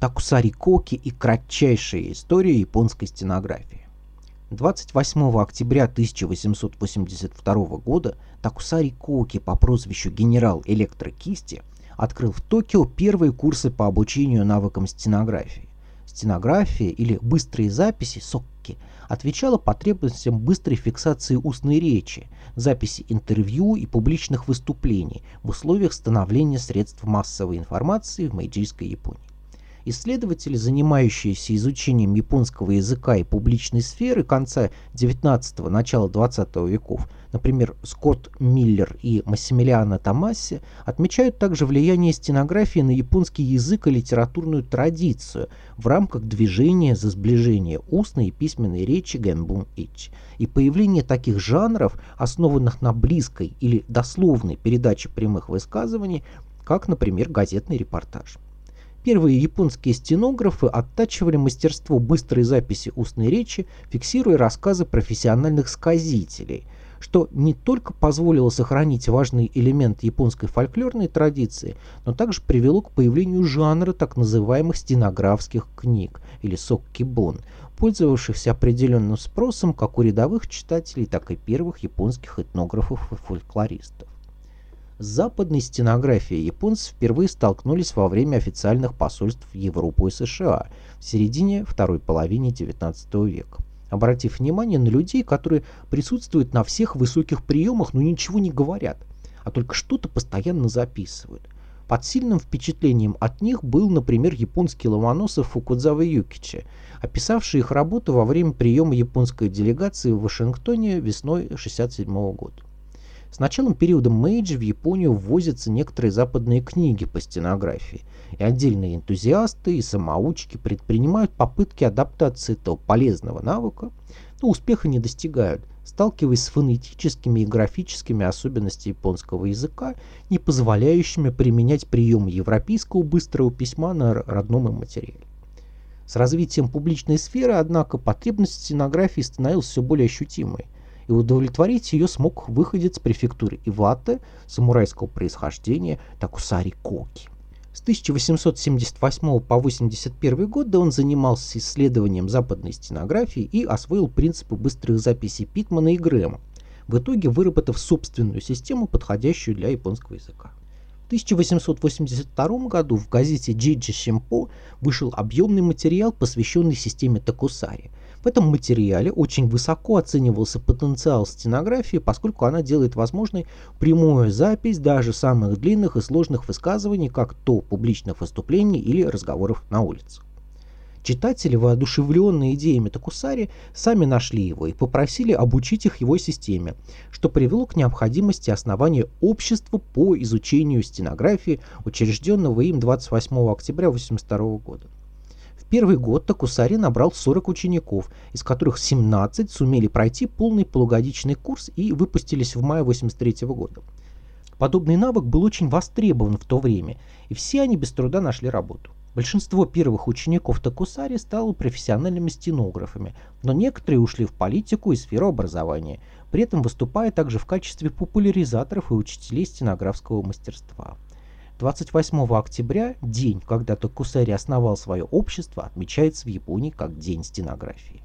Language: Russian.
Такусари Коки и кратчайшая история японской стенографии. 28 октября 1882 года Такусари Коки по прозвищу генерал электрокисти открыл в Токио первые курсы по обучению навыкам стенографии. Стенография или быстрые записи сокки отвечала потребностям быстрой фиксации устной речи, записи интервью и публичных выступлений в условиях становления средств массовой информации в Мэйджийской Японии. Исследователи, занимающиеся изучением японского языка и публичной сферы конца XIX – начала XX веков, например, Скотт Миллер и Массимилиано Томасси, отмечают также влияние стенографии на японский язык и литературную традицию в рамках движения за сближение устной и письменной речи Генбун Ич и появление таких жанров, основанных на близкой или дословной передаче прямых высказываний, как, например, газетный репортаж. Первые японские стенографы оттачивали мастерство быстрой записи устной речи, фиксируя рассказы профессиональных сказителей, что не только позволило сохранить важный элемент японской фольклорной традиции, но также привело к появлению жанра так называемых стенографских книг или соккибон, пользовавшихся определенным спросом как у рядовых читателей, так и первых японских этнографов и фольклористов. С западной стенографией японцы впервые столкнулись во время официальных посольств в Европу и США в середине второй половины XIX века, обратив внимание на людей, которые присутствуют на всех высоких приемах, но ничего не говорят, а только что-то постоянно записывают. Под сильным впечатлением от них был, например, японский ломоносов Фукудзава Юкичи, описавший их работу во время приема японской делегации в Вашингтоне весной 1967 года. С началом периода Мэйджи в Японию ввозятся некоторые западные книги по стенографии, и отдельные энтузиасты и самоучки предпринимают попытки адаптации этого полезного навыка, но успеха не достигают, сталкиваясь с фонетическими и графическими особенностями японского языка, не позволяющими применять приемы европейского быстрого письма на родном им материале. С развитием публичной сферы, однако, потребность стенографии становилась все более ощутимой – и удовлетворить ее смог выходец префектуры Иваты самурайского происхождения Такусари Коки. С 1878 по 81 год он занимался исследованием западной стенографии и освоил принципы быстрых записей Питмана и Грэма, в итоге выработав собственную систему, подходящую для японского языка. В 1882 году в газете Джиджи Шимпо вышел объемный материал, посвященный системе Такусари – в этом материале очень высоко оценивался потенциал стенографии, поскольку она делает возможной прямую запись даже самых длинных и сложных высказываний, как то публичных выступлений или разговоров на улице. Читатели, воодушевленные идеями Такусари, сами нашли его и попросили обучить их его системе, что привело к необходимости основания общества по изучению стенографии, учрежденного им 28 октября 1982 года первый год Такусари набрал 40 учеников, из которых 17 сумели пройти полный полугодичный курс и выпустились в мае 83 года. Подобный навык был очень востребован в то время, и все они без труда нашли работу. Большинство первых учеников Такусари стало профессиональными стенографами, но некоторые ушли в политику и сферу образования, при этом выступая также в качестве популяризаторов и учителей стенографского мастерства. 28 октября, день, когда Токусари основал свое общество, отмечается в Японии как День стенографии.